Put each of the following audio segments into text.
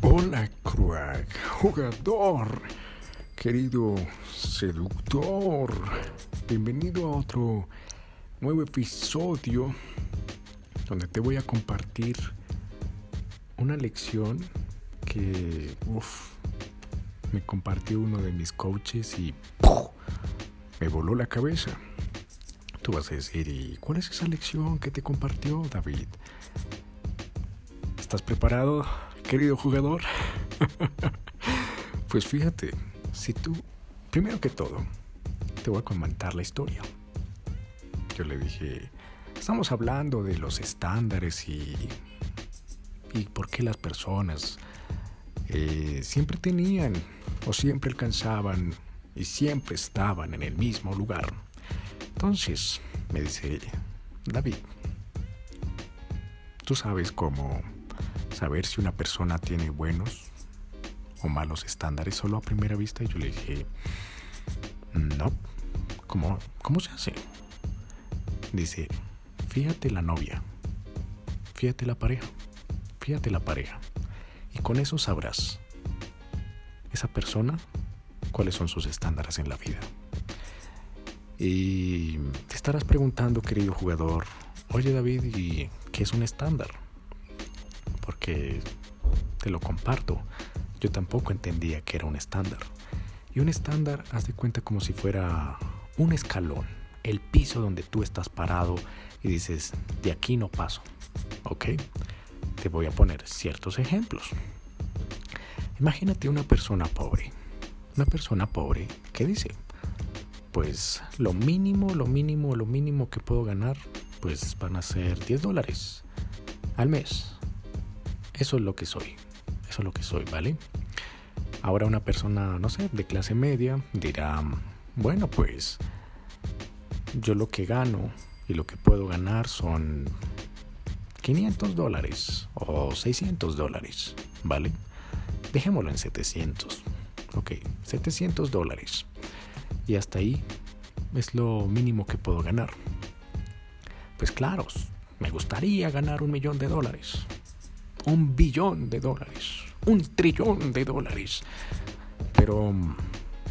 Hola, crack, jugador, querido seductor. Bienvenido a otro nuevo episodio donde te voy a compartir una lección que uf, me compartió uno de mis coaches y me voló la cabeza. Tú vas a decir, ¿y cuál es esa lección que te compartió David? ¿Estás preparado, querido jugador? pues fíjate, si tú, primero que todo, te voy a comentar la historia. Yo le dije, estamos hablando de los estándares y, y por qué las personas eh, siempre tenían o siempre alcanzaban y siempre estaban en el mismo lugar. Entonces, me dice ella, David, ¿tú sabes cómo saber si una persona tiene buenos o malos estándares solo a primera vista? Y yo le dije, no, ¿cómo, cómo se hace? Dice, fíjate la novia, fíjate la pareja, fíjate la pareja. Y con eso sabrás, esa persona, cuáles son sus estándares en la vida. Y te estarás preguntando, querido jugador, oye David, ¿y qué es un estándar? Porque te lo comparto, yo tampoco entendía que era un estándar. Y un estándar, haz de cuenta como si fuera un escalón, el piso donde tú estás parado y dices, de aquí no paso. ¿Ok? Te voy a poner ciertos ejemplos. Imagínate una persona pobre. Una persona pobre, ¿qué dice? Pues lo mínimo, lo mínimo, lo mínimo que puedo ganar, pues van a ser 10 dólares al mes. Eso es lo que soy. Eso es lo que soy, ¿vale? Ahora una persona, no sé, de clase media dirá, bueno, pues yo lo que gano y lo que puedo ganar son 500 dólares o 600 dólares, ¿vale? Dejémoslo en 700. Ok, 700 dólares. Y hasta ahí es lo mínimo que puedo ganar. Pues claro, me gustaría ganar un millón de dólares. Un billón de dólares. Un trillón de dólares. Pero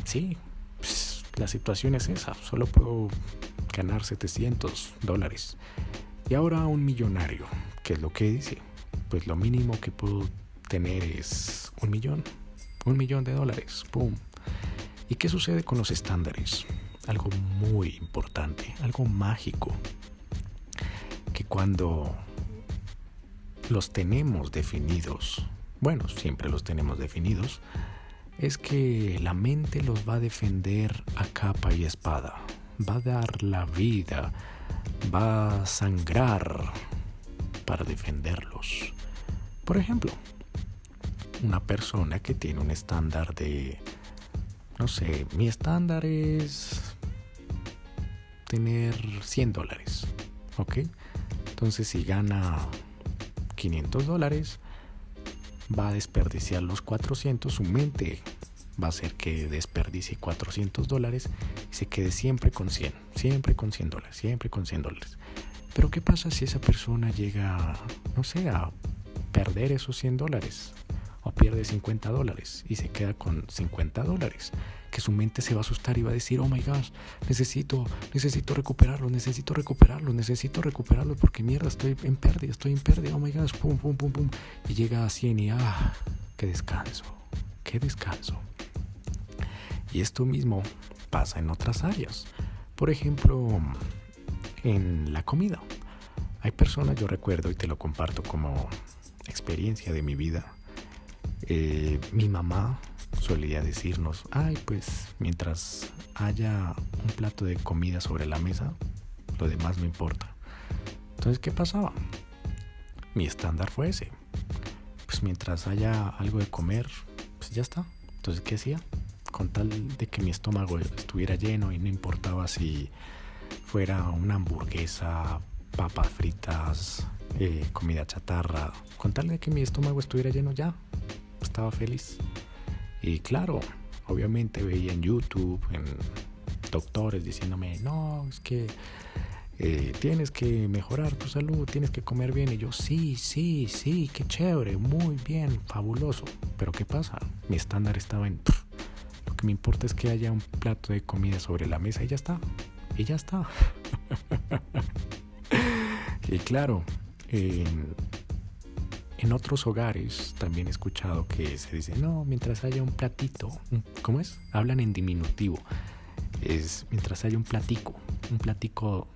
sí, pues, la situación es esa. Solo puedo ganar 700 dólares. Y ahora un millonario. ¿Qué es lo que dice? Pues lo mínimo que puedo tener es un millón. Un millón de dólares. ¡Pum! ¿Y qué sucede con los estándares? Algo muy importante, algo mágico. Que cuando los tenemos definidos, bueno, siempre los tenemos definidos, es que la mente los va a defender a capa y espada. Va a dar la vida, va a sangrar para defenderlos. Por ejemplo, una persona que tiene un estándar de, no sé, mi estándar es tener 100 dólares, ¿ok? Entonces si gana 500 dólares, va a desperdiciar los 400, su mente va a hacer que desperdicie 400 dólares y se quede siempre con 100, siempre con 100 dólares, siempre con 100 dólares. Pero ¿qué pasa si esa persona llega, no sé, a perder esos 100 dólares? O pierde 50 dólares y se queda con 50 dólares. Que su mente se va a asustar y va a decir, oh my gosh, necesito, necesito recuperarlo, necesito recuperarlo, necesito recuperarlo porque mierda, estoy en pérdida, estoy en pérdida, oh my gosh, pum, pum, pum, pum. Y llega a 100 y ah, qué descanso, qué descanso. Y esto mismo pasa en otras áreas. Por ejemplo, en la comida. Hay personas, yo recuerdo y te lo comparto como experiencia de mi vida. Eh, mi mamá solía decirnos, ay, pues mientras haya un plato de comida sobre la mesa, lo demás no importa. Entonces, ¿qué pasaba? Mi estándar fue ese. Pues mientras haya algo de comer, pues ya está. Entonces, ¿qué hacía? Con tal de que mi estómago estuviera lleno y no importaba si fuera una hamburguesa, papas fritas, eh, comida chatarra, con tal de que mi estómago estuviera lleno ya, estaba feliz. Y claro, obviamente veía en YouTube, en doctores diciéndome, no, es que eh, tienes que mejorar tu salud, tienes que comer bien. Y yo, sí, sí, sí, qué chévere, muy bien, fabuloso. Pero ¿qué pasa? Mi estándar estaba en... lo que me importa es que haya un plato de comida sobre la mesa y ya está. Y ya está. y claro, en otros hogares también he escuchado que se dice, no, mientras haya un platito, ¿cómo es? Hablan en diminutivo. Es mientras haya un platico, un platico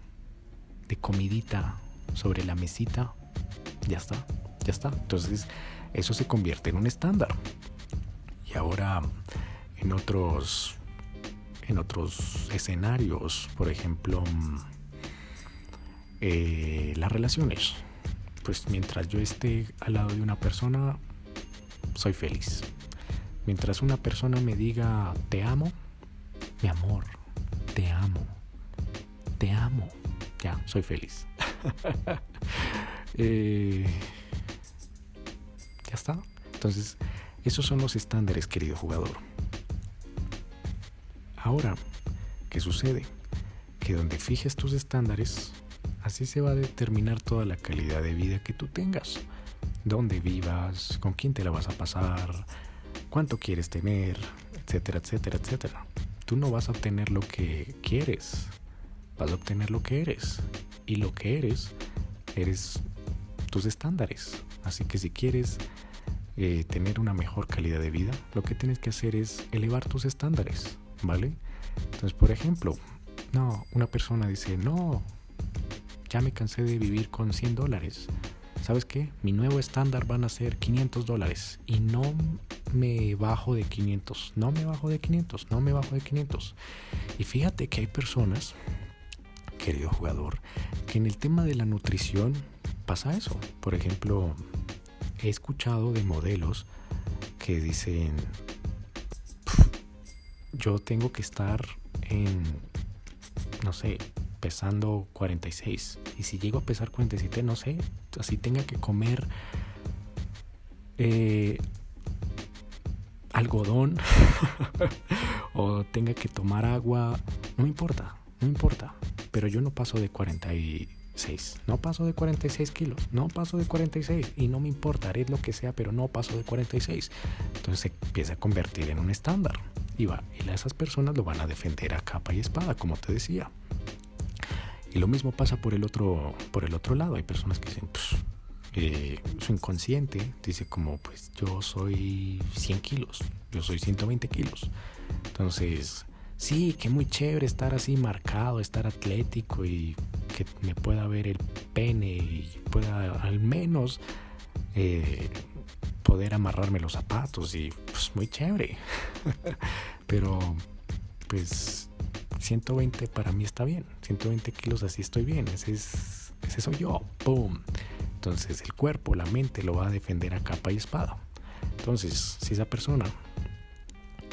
de comidita sobre la mesita, ya está, ya está. Entonces eso se convierte en un estándar. Y ahora en otros en otros escenarios, por ejemplo, eh, las relaciones. Pues mientras yo esté al lado de una persona, soy feliz. Mientras una persona me diga te amo, mi amor, te amo, te amo ya, soy feliz. Eh, ya está. Entonces, esos son los estándares, querido jugador. Ahora, ¿qué sucede? Que donde fijes tus estándares, así se va a determinar toda la calidad de vida que tú tengas. Dónde vivas, con quién te la vas a pasar, cuánto quieres tener, etcétera, etcétera, etcétera. Tú no vas a obtener lo que quieres, vas a obtener lo que eres. Y lo que eres, eres tus estándares. Así que si quieres eh, tener una mejor calidad de vida, lo que tienes que hacer es elevar tus estándares, ¿vale? Entonces, por ejemplo, no, una persona dice, no, ya me cansé de vivir con 100 dólares. ¿Sabes qué? Mi nuevo estándar van a ser 500 dólares y no me bajo de 500, no me bajo de 500, no me bajo de 500. Y fíjate que hay personas querido jugador, que en el tema de la nutrición pasa eso. Por ejemplo, he escuchado de modelos que dicen, yo tengo que estar en, no sé, pesando 46. Y si llego a pesar 47, no sé, así tenga que comer eh, algodón o tenga que tomar agua, no importa, no importa pero yo no paso de 46. No paso de 46 kilos, no paso de 46 y no me importa, haré lo que sea, pero no paso de 46. Entonces se empieza a convertir en un estándar y, va, y esas personas lo van a defender a capa y espada, como te decía. Y lo mismo pasa por el otro, por el otro lado. Hay personas que dicen, pues, eh, su inconsciente dice como, pues yo soy 100 kilos, yo soy 120 kilos. Entonces, sí, que muy chévere estar así marcado, estar atlético y que me pueda ver el pene y pueda al menos eh, poder amarrarme los zapatos y pues muy chévere. Pero pues 120 para mí está bien, 120 kilos así estoy bien, ese, es, ese soy yo, ¡boom! Entonces el cuerpo, la mente lo va a defender a capa y espada. Entonces, si esa persona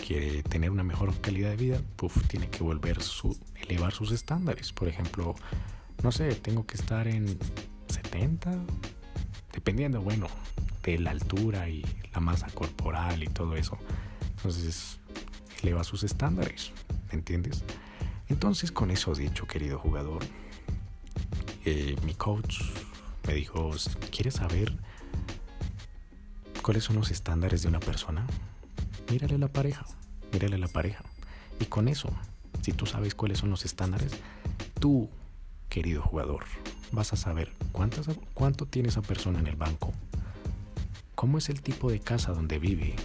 quiere tener una mejor calidad de vida, tiene que volver su, elevar sus estándares. Por ejemplo, no sé, tengo que estar en 70, dependiendo, bueno, de la altura y la masa corporal y todo eso. Entonces, eleva sus estándares, ¿me entiendes? Entonces, con eso dicho, querido jugador, eh, mi coach me dijo, ¿quieres saber cuáles son los estándares de una persona? mírale a la pareja, mírale a la pareja. Y con eso, si tú sabes cuáles son los estándares, tú, querido jugador, vas a saber cuántas, cuánto tiene esa persona en el banco, cómo es el tipo de casa donde vive,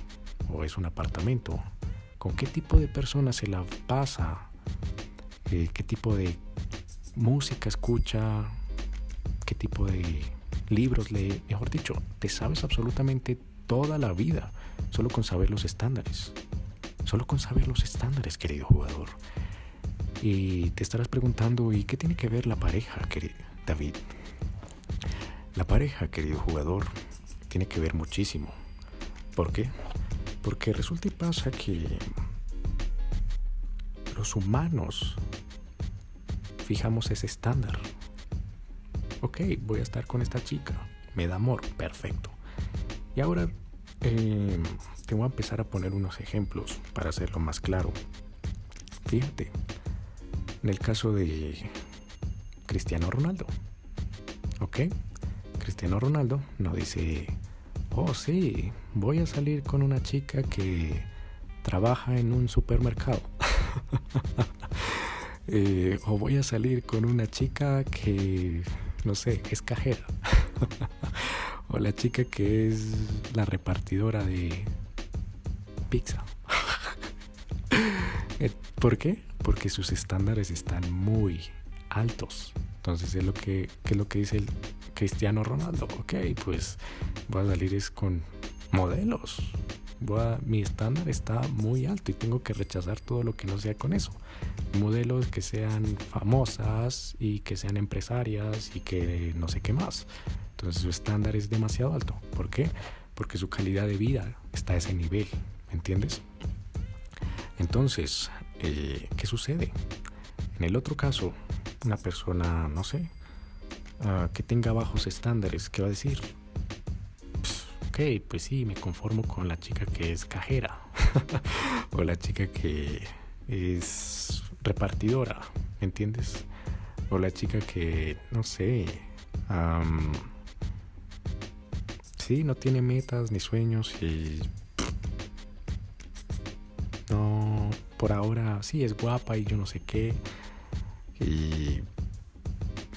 o es un apartamento, con qué tipo de persona se la pasa, eh, qué tipo de música escucha, qué tipo de libros lee, mejor dicho, te sabes absolutamente toda la vida solo con saber los estándares. Solo con saber los estándares, querido jugador. Y te estarás preguntando, ¿y qué tiene que ver la pareja, querido David? La pareja, querido jugador, tiene que ver muchísimo. ¿Por qué? Porque resulta y pasa que los humanos fijamos ese estándar. Ok, voy a estar con esta chica. Me da amor. Perfecto. Y ahora eh, te voy a empezar a poner unos ejemplos para hacerlo más claro. Fíjate, En el caso de Cristiano Ronaldo, ¿ok? Cristiano Ronaldo no dice, oh sí, voy a salir con una chica que trabaja en un supermercado. Eh, o voy a salir con una chica que, no sé, es cajera. o la chica que es la repartidora de pizza. Eh, ¿Por qué? Porque sus estándares están muy altos. Entonces es lo que, es lo que dice el Cristiano Ronaldo. Ok, pues voy a salir es con modelos. Mi estándar está muy alto y tengo que rechazar todo lo que no sea con eso. Modelos que sean famosas y que sean empresarias y que no sé qué más. Entonces su estándar es demasiado alto. ¿Por qué? Porque su calidad de vida está a ese nivel. ¿Me entiendes? Entonces, eh, ¿qué sucede? En el otro caso, una persona, no sé, ah, que tenga bajos estándares, ¿qué va a decir? Ok, pues sí, me conformo con la chica que es cajera o la chica que es repartidora, ¿me entiendes? O la chica que, no sé, sí, no tiene metas ni sueños y no, por ahora sí es guapa y yo no sé qué y,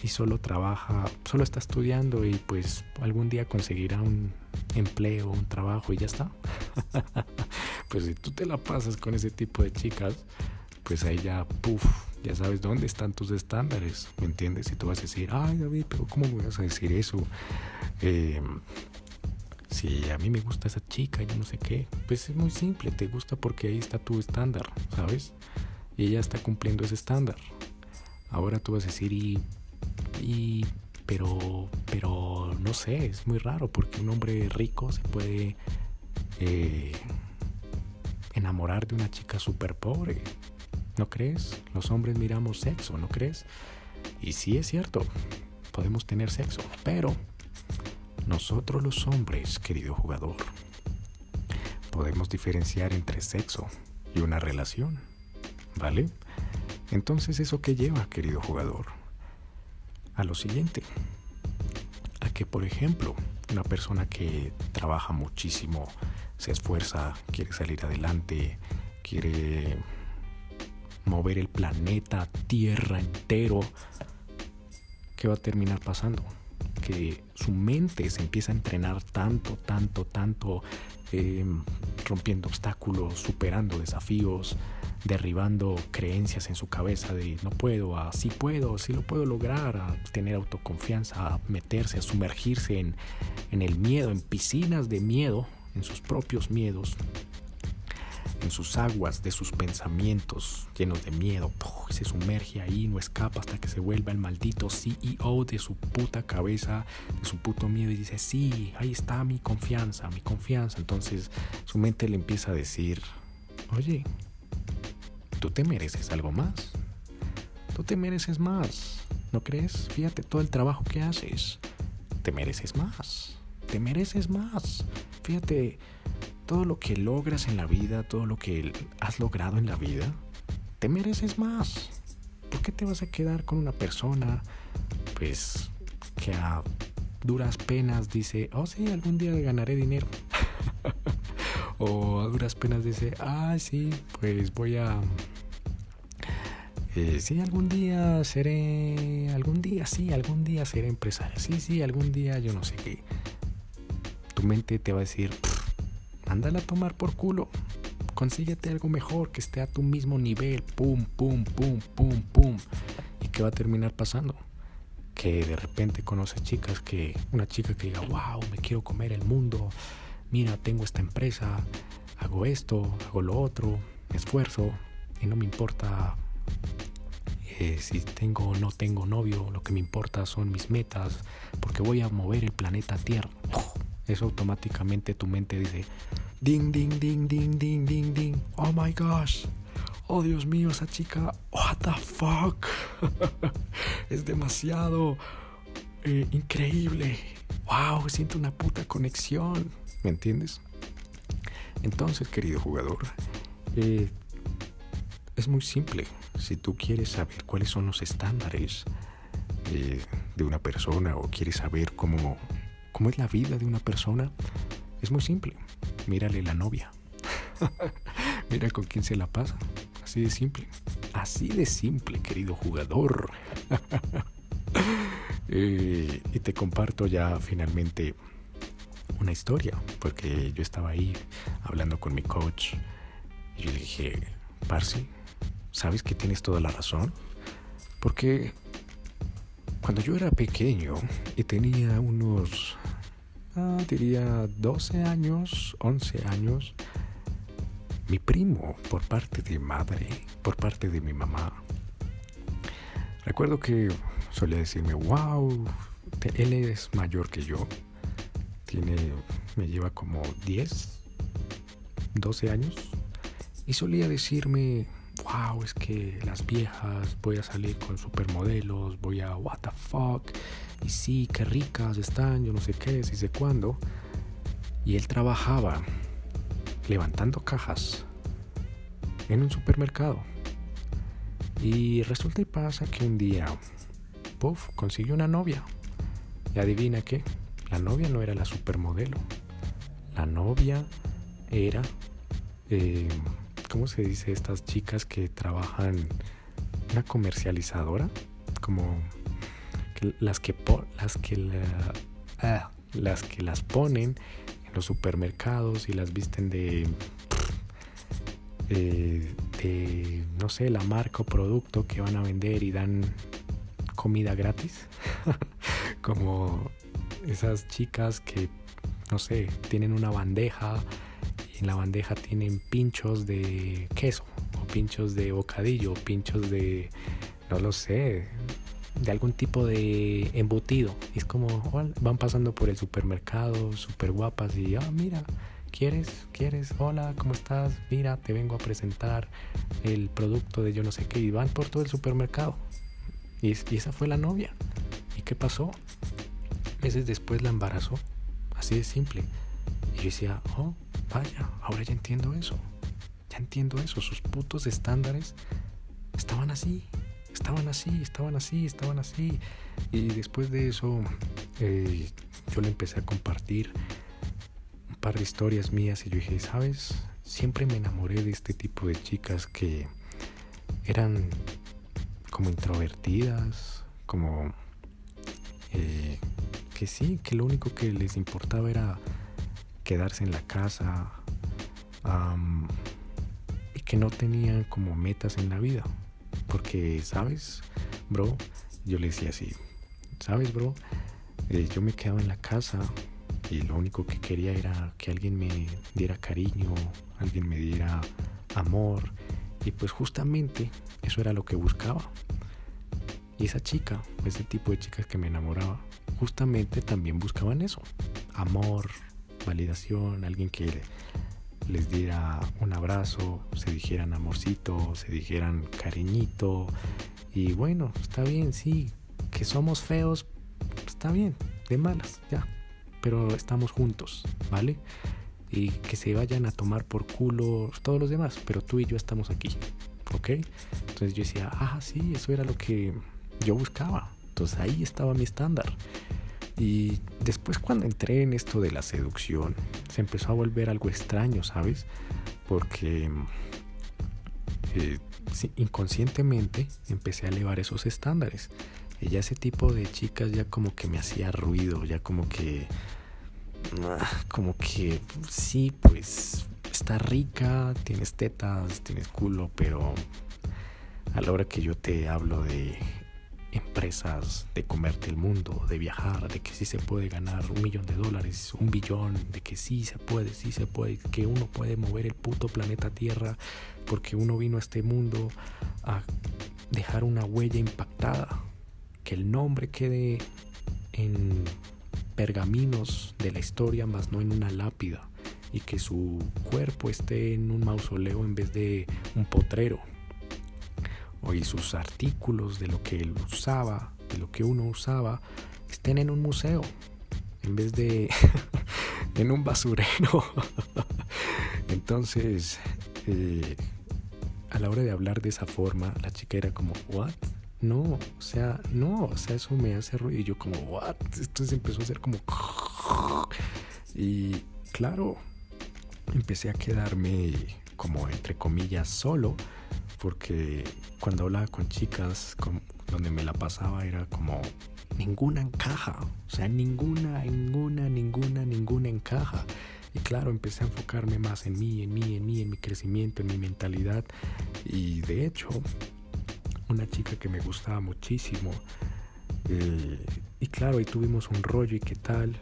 y solo trabaja, solo está estudiando y pues algún día conseguirá un empleo, un trabajo y ya está. pues si tú te la pasas con ese tipo de chicas, pues ahí ya, puff, ya sabes dónde están tus estándares, ¿me entiendes? Y tú vas a decir, ay David, pero ¿cómo me vas a decir eso? Eh, si a mí me gusta esa chica, yo no sé qué, pues es muy simple, te gusta porque ahí está tu estándar, ¿sabes? Y ella está cumpliendo ese estándar. Ahora tú vas a decir, y, y pero, pero no sé, es muy raro porque un hombre rico se puede eh, enamorar de una chica súper pobre. ¿No crees? Los hombres miramos sexo, ¿no crees? Y sí es cierto, podemos tener sexo, pero nosotros los hombres, querido jugador, podemos diferenciar entre sexo y una relación, ¿vale? Entonces, ¿eso qué lleva, querido jugador? A lo siguiente, que, por ejemplo, una persona que trabaja muchísimo, se esfuerza, quiere salir adelante, quiere mover el planeta Tierra entero, ¿qué va a terminar pasando? Su mente se empieza a entrenar tanto, tanto, tanto, em, rompiendo obstáculos, superando desafíos, derribando creencias en su cabeza de no puedo, a sí puedo, sí lo puedo lograr, a tener autoconfianza, a meterse, a sumergirse en, en el miedo, en piscinas de miedo, en sus propios miedos, en sus aguas de sus pensamientos llenos de miedo. se sumerge ahí, no escapa hasta que se vuelva el maldito CEO de su puta cabeza, de su puto miedo y dice, sí, ahí está mi confianza, mi confianza. Entonces su mente le empieza a decir, oye, tú te mereces algo más. Tú te mereces más. ¿No crees? Fíjate todo el trabajo que haces. Te mereces más. Te mereces más. Fíjate todo lo que logras en la vida, todo lo que has logrado en la vida, te mereces más. ¿Por qué te vas a quedar con una persona, pues, que a duras penas dice, oh sí, algún día ganaré dinero? o a duras penas dice, ah, sí, pues voy a... Eh, sí, algún día seré, algún día, sí, algún día seré empresario. Sí, sí, algún día yo no sé qué. Mente te va a decir, ándala a tomar por culo. Consíguete algo mejor que esté a tu mismo nivel. Pum, pum, pum, pum, pum. ¿Y qué va a terminar pasando? Que de repente conoces chicas que, una chica que diga, wow, me quiero comer el mundo. Mira, tengo esta empresa, hago esto, hago lo otro, esfuerzo y no me importa eh, si tengo o no tengo novio, lo que me importa son mis metas, porque voy a mover el planeta Tierra eso automáticamente tu mente dice, ding, ding, ding, ding, ding, ding, ding, oh my gosh, oh Dios mío, esa chica, what the fuck, es demasiado eh, increíble, wow, siento una puta conexión, ¿me entiendes? Entonces, querido jugador, eh, es muy simple. Si tú quieres saber cuáles son los estándares eh, de una persona o quieres saber cómo, cómo es la vida de una persona, es muy simple. Mírale la novia. Mira con quién se la pasa. Así de simple. Así de simple, querido jugador. Eh, y te comparto ya finalmente una historia, porque yo estaba ahí hablando con mi coach y yo dije, Parsi, ¿sabes que tienes toda la razón? Porque cuando yo era pequeño y tenía unos, ah, diría 12 años, 11 años, mi primo, por parte de madre, por parte de mi mamá, recuerdo que solía decirme, wow, él es mayor que yo, tiene, me lleva como 10, 12 años, y solía decirme, wow, es que las viejas, voy a salir con supermodelos, voy a what the fuck, y sí, qué ricas están, yo no sé qué, si sé cuándo. Y él trabajaba levantando cajas en un supermercado. Y resulta y pasa que un día, puff, consiguió una novia. Y adivina qué, la novia no era la supermodelo. La novia era... Eh, ¿cómo se dice? Estas chicas que trabajan una comercializadora, como las que las que ah, las que las ponen en los supermercados y las visten eh, de no sé la marca o producto que van a vender y dan comida gratis como esas chicas que no sé tienen una bandeja en la bandeja tienen pinchos de queso, o pinchos de bocadillo, o pinchos de, no lo sé, de algún tipo de embutido. es como van pasando por el supermercado, súper guapas, y ah, mira, ¿quieres? ¿Quieres? Hola, ¿cómo estás? Mira, te vengo a presentar el producto de yo no sé qué, y van por todo el supermercado. Y, y esa fue la novia. ¿Y qué pasó? Meses después la embarazó. Así de simple. Y yo decía, oh, vaya, ahora ya entiendo eso. Ya entiendo eso. Sus putos estándares estaban así. Estaban así, estaban así, estaban así. Y después de eso, eh, yo le empecé a compartir un par de historias mías y yo dije, ¿sabes? Siempre me enamoré de este tipo de chicas que eran como introvertidas, como eh, que sí, que lo único que les importaba era quedarse en la casa y que no tenían como metas en la vida. Porque, ¿sabes, bro? Yo le decía así, ¿sabes, bro? Eh, yo me quedaba en la casa y lo único que quería era que alguien me diera cariño, alguien me diera amor. Y pues justamente eso era lo que buscaba. Y esa chica, ese tipo de chicas que me enamoraba, justamente también buscaban eso. Amor, validación, alguien que les diera un abrazo, se dijeran amorcito, se dijeran cariñito. Y bueno, está bien, sí, que somos feos, está bien, de malas, ya. Pero estamos juntos, ¿vale? Y que se vayan a tomar por culo todos los demás, pero tú y yo estamos aquí, ¿ok? Entonces yo decía, ah, sí, eso era lo que yo buscaba. Entonces ahí estaba mi estándar. Y después cuando entré en esto de la seducción, se empezó a volver algo extraño, ¿sabes? Porque eh, inconscientemente empecé a elevar esos estándares. Y ya ese tipo de chicas ya como que me hacía ruido, ya como que... Ah, como que sí, pues está rica, tienes tetas, tienes culo, pero a la hora que yo te hablo de empresas de comerte el mundo, de viajar, de que sí se puede ganar un millón de dólares, un billón, de que sí se puede, sí se puede, que uno puede mover el puto planeta Tierra porque uno vino a este mundo a dejar una huella impactada, que el nombre quede en pergaminos de la historia, más no en una lápida, y que su cuerpo esté en un mausoleo en vez de un potrero y sus artículos de lo que él usaba, de lo que uno usaba, estén en un museo en vez de en un basurero. Entonces, eh, a la hora de hablar de esa forma, la chica era como, ¿what? No, o sea, no, o sea, eso me hace ruido. Y yo como, ¿what? Entonces empezó a hacer como... Y claro, empecé a quedarme como entre comillas solo, porque cuando hablaba con chicas, donde me la pasaba era como ninguna encaja, o sea, ninguna, ninguna, ninguna, ninguna encaja. Y claro, empecé a enfocarme más en mí, en mí, en mí, en mi crecimiento, en mi mentalidad. Y de hecho, una chica que me gustaba muchísimo. Eh, y claro, ahí tuvimos un rollo y qué tal.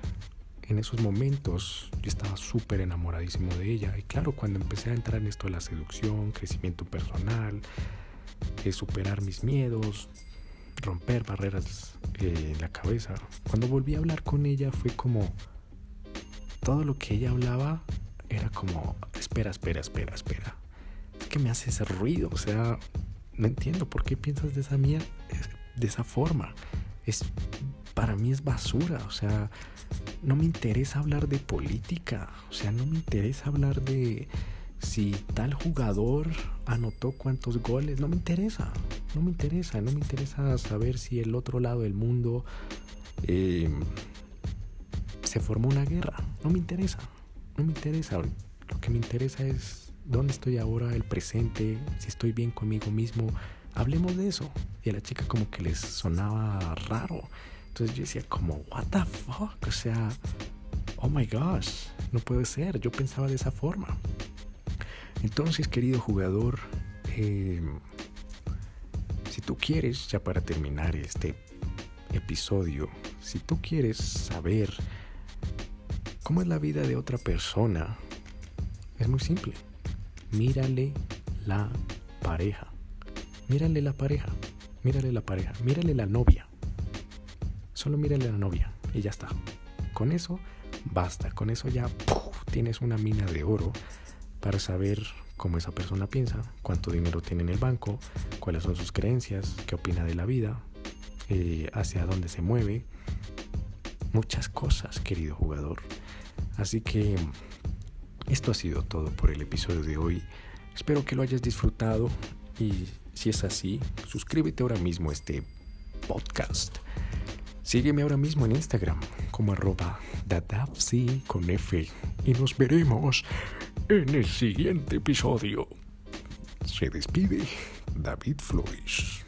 En esos momentos yo estaba súper enamoradísimo de ella. Y claro, cuando empecé a entrar en esto de la seducción, crecimiento personal, eh, superar mis miedos, romper barreras eh, en la cabeza, cuando volví a hablar con ella fue como todo lo que ella hablaba era como, espera, espera, espera, espera. Es que me hace ese ruido, o sea, no entiendo por qué piensas de esa mía, de esa forma. Es, para mí es basura, o sea, no me interesa hablar de política, o sea, no me interesa hablar de si tal jugador anotó cuántos goles, no me interesa, no me interesa, no me interesa saber si el otro lado del mundo eh, se formó una guerra. No me interesa. No me interesa. Lo que me interesa es dónde estoy ahora, el presente, si estoy bien conmigo mismo. Hablemos de eso. Y a la chica como que les sonaba raro. Entonces yo decía como, what the fuck? O sea, oh my gosh, no puede ser. Yo pensaba de esa forma. Entonces, querido jugador, eh, si tú quieres, ya para terminar este episodio, si tú quieres saber ¿Cómo es la vida de otra persona? Es muy simple. Mírale la pareja. Mírale la pareja. Mírale la pareja. Mírale la novia. Solo mírale la novia y ya está. Con eso basta. Con eso ya tienes una mina de oro para saber cómo esa persona piensa, cuánto dinero tiene en el banco, cuáles son sus creencias, qué opina de la vida, eh, hacia dónde se mueve. Muchas cosas, querido jugador. Así que esto ha sido todo por el episodio de hoy. Espero que lo hayas disfrutado y si es así, suscríbete ahora mismo a este podcast. Sígueme ahora mismo en Instagram como arroba con F y nos veremos en el siguiente episodio. Se despide David Flores.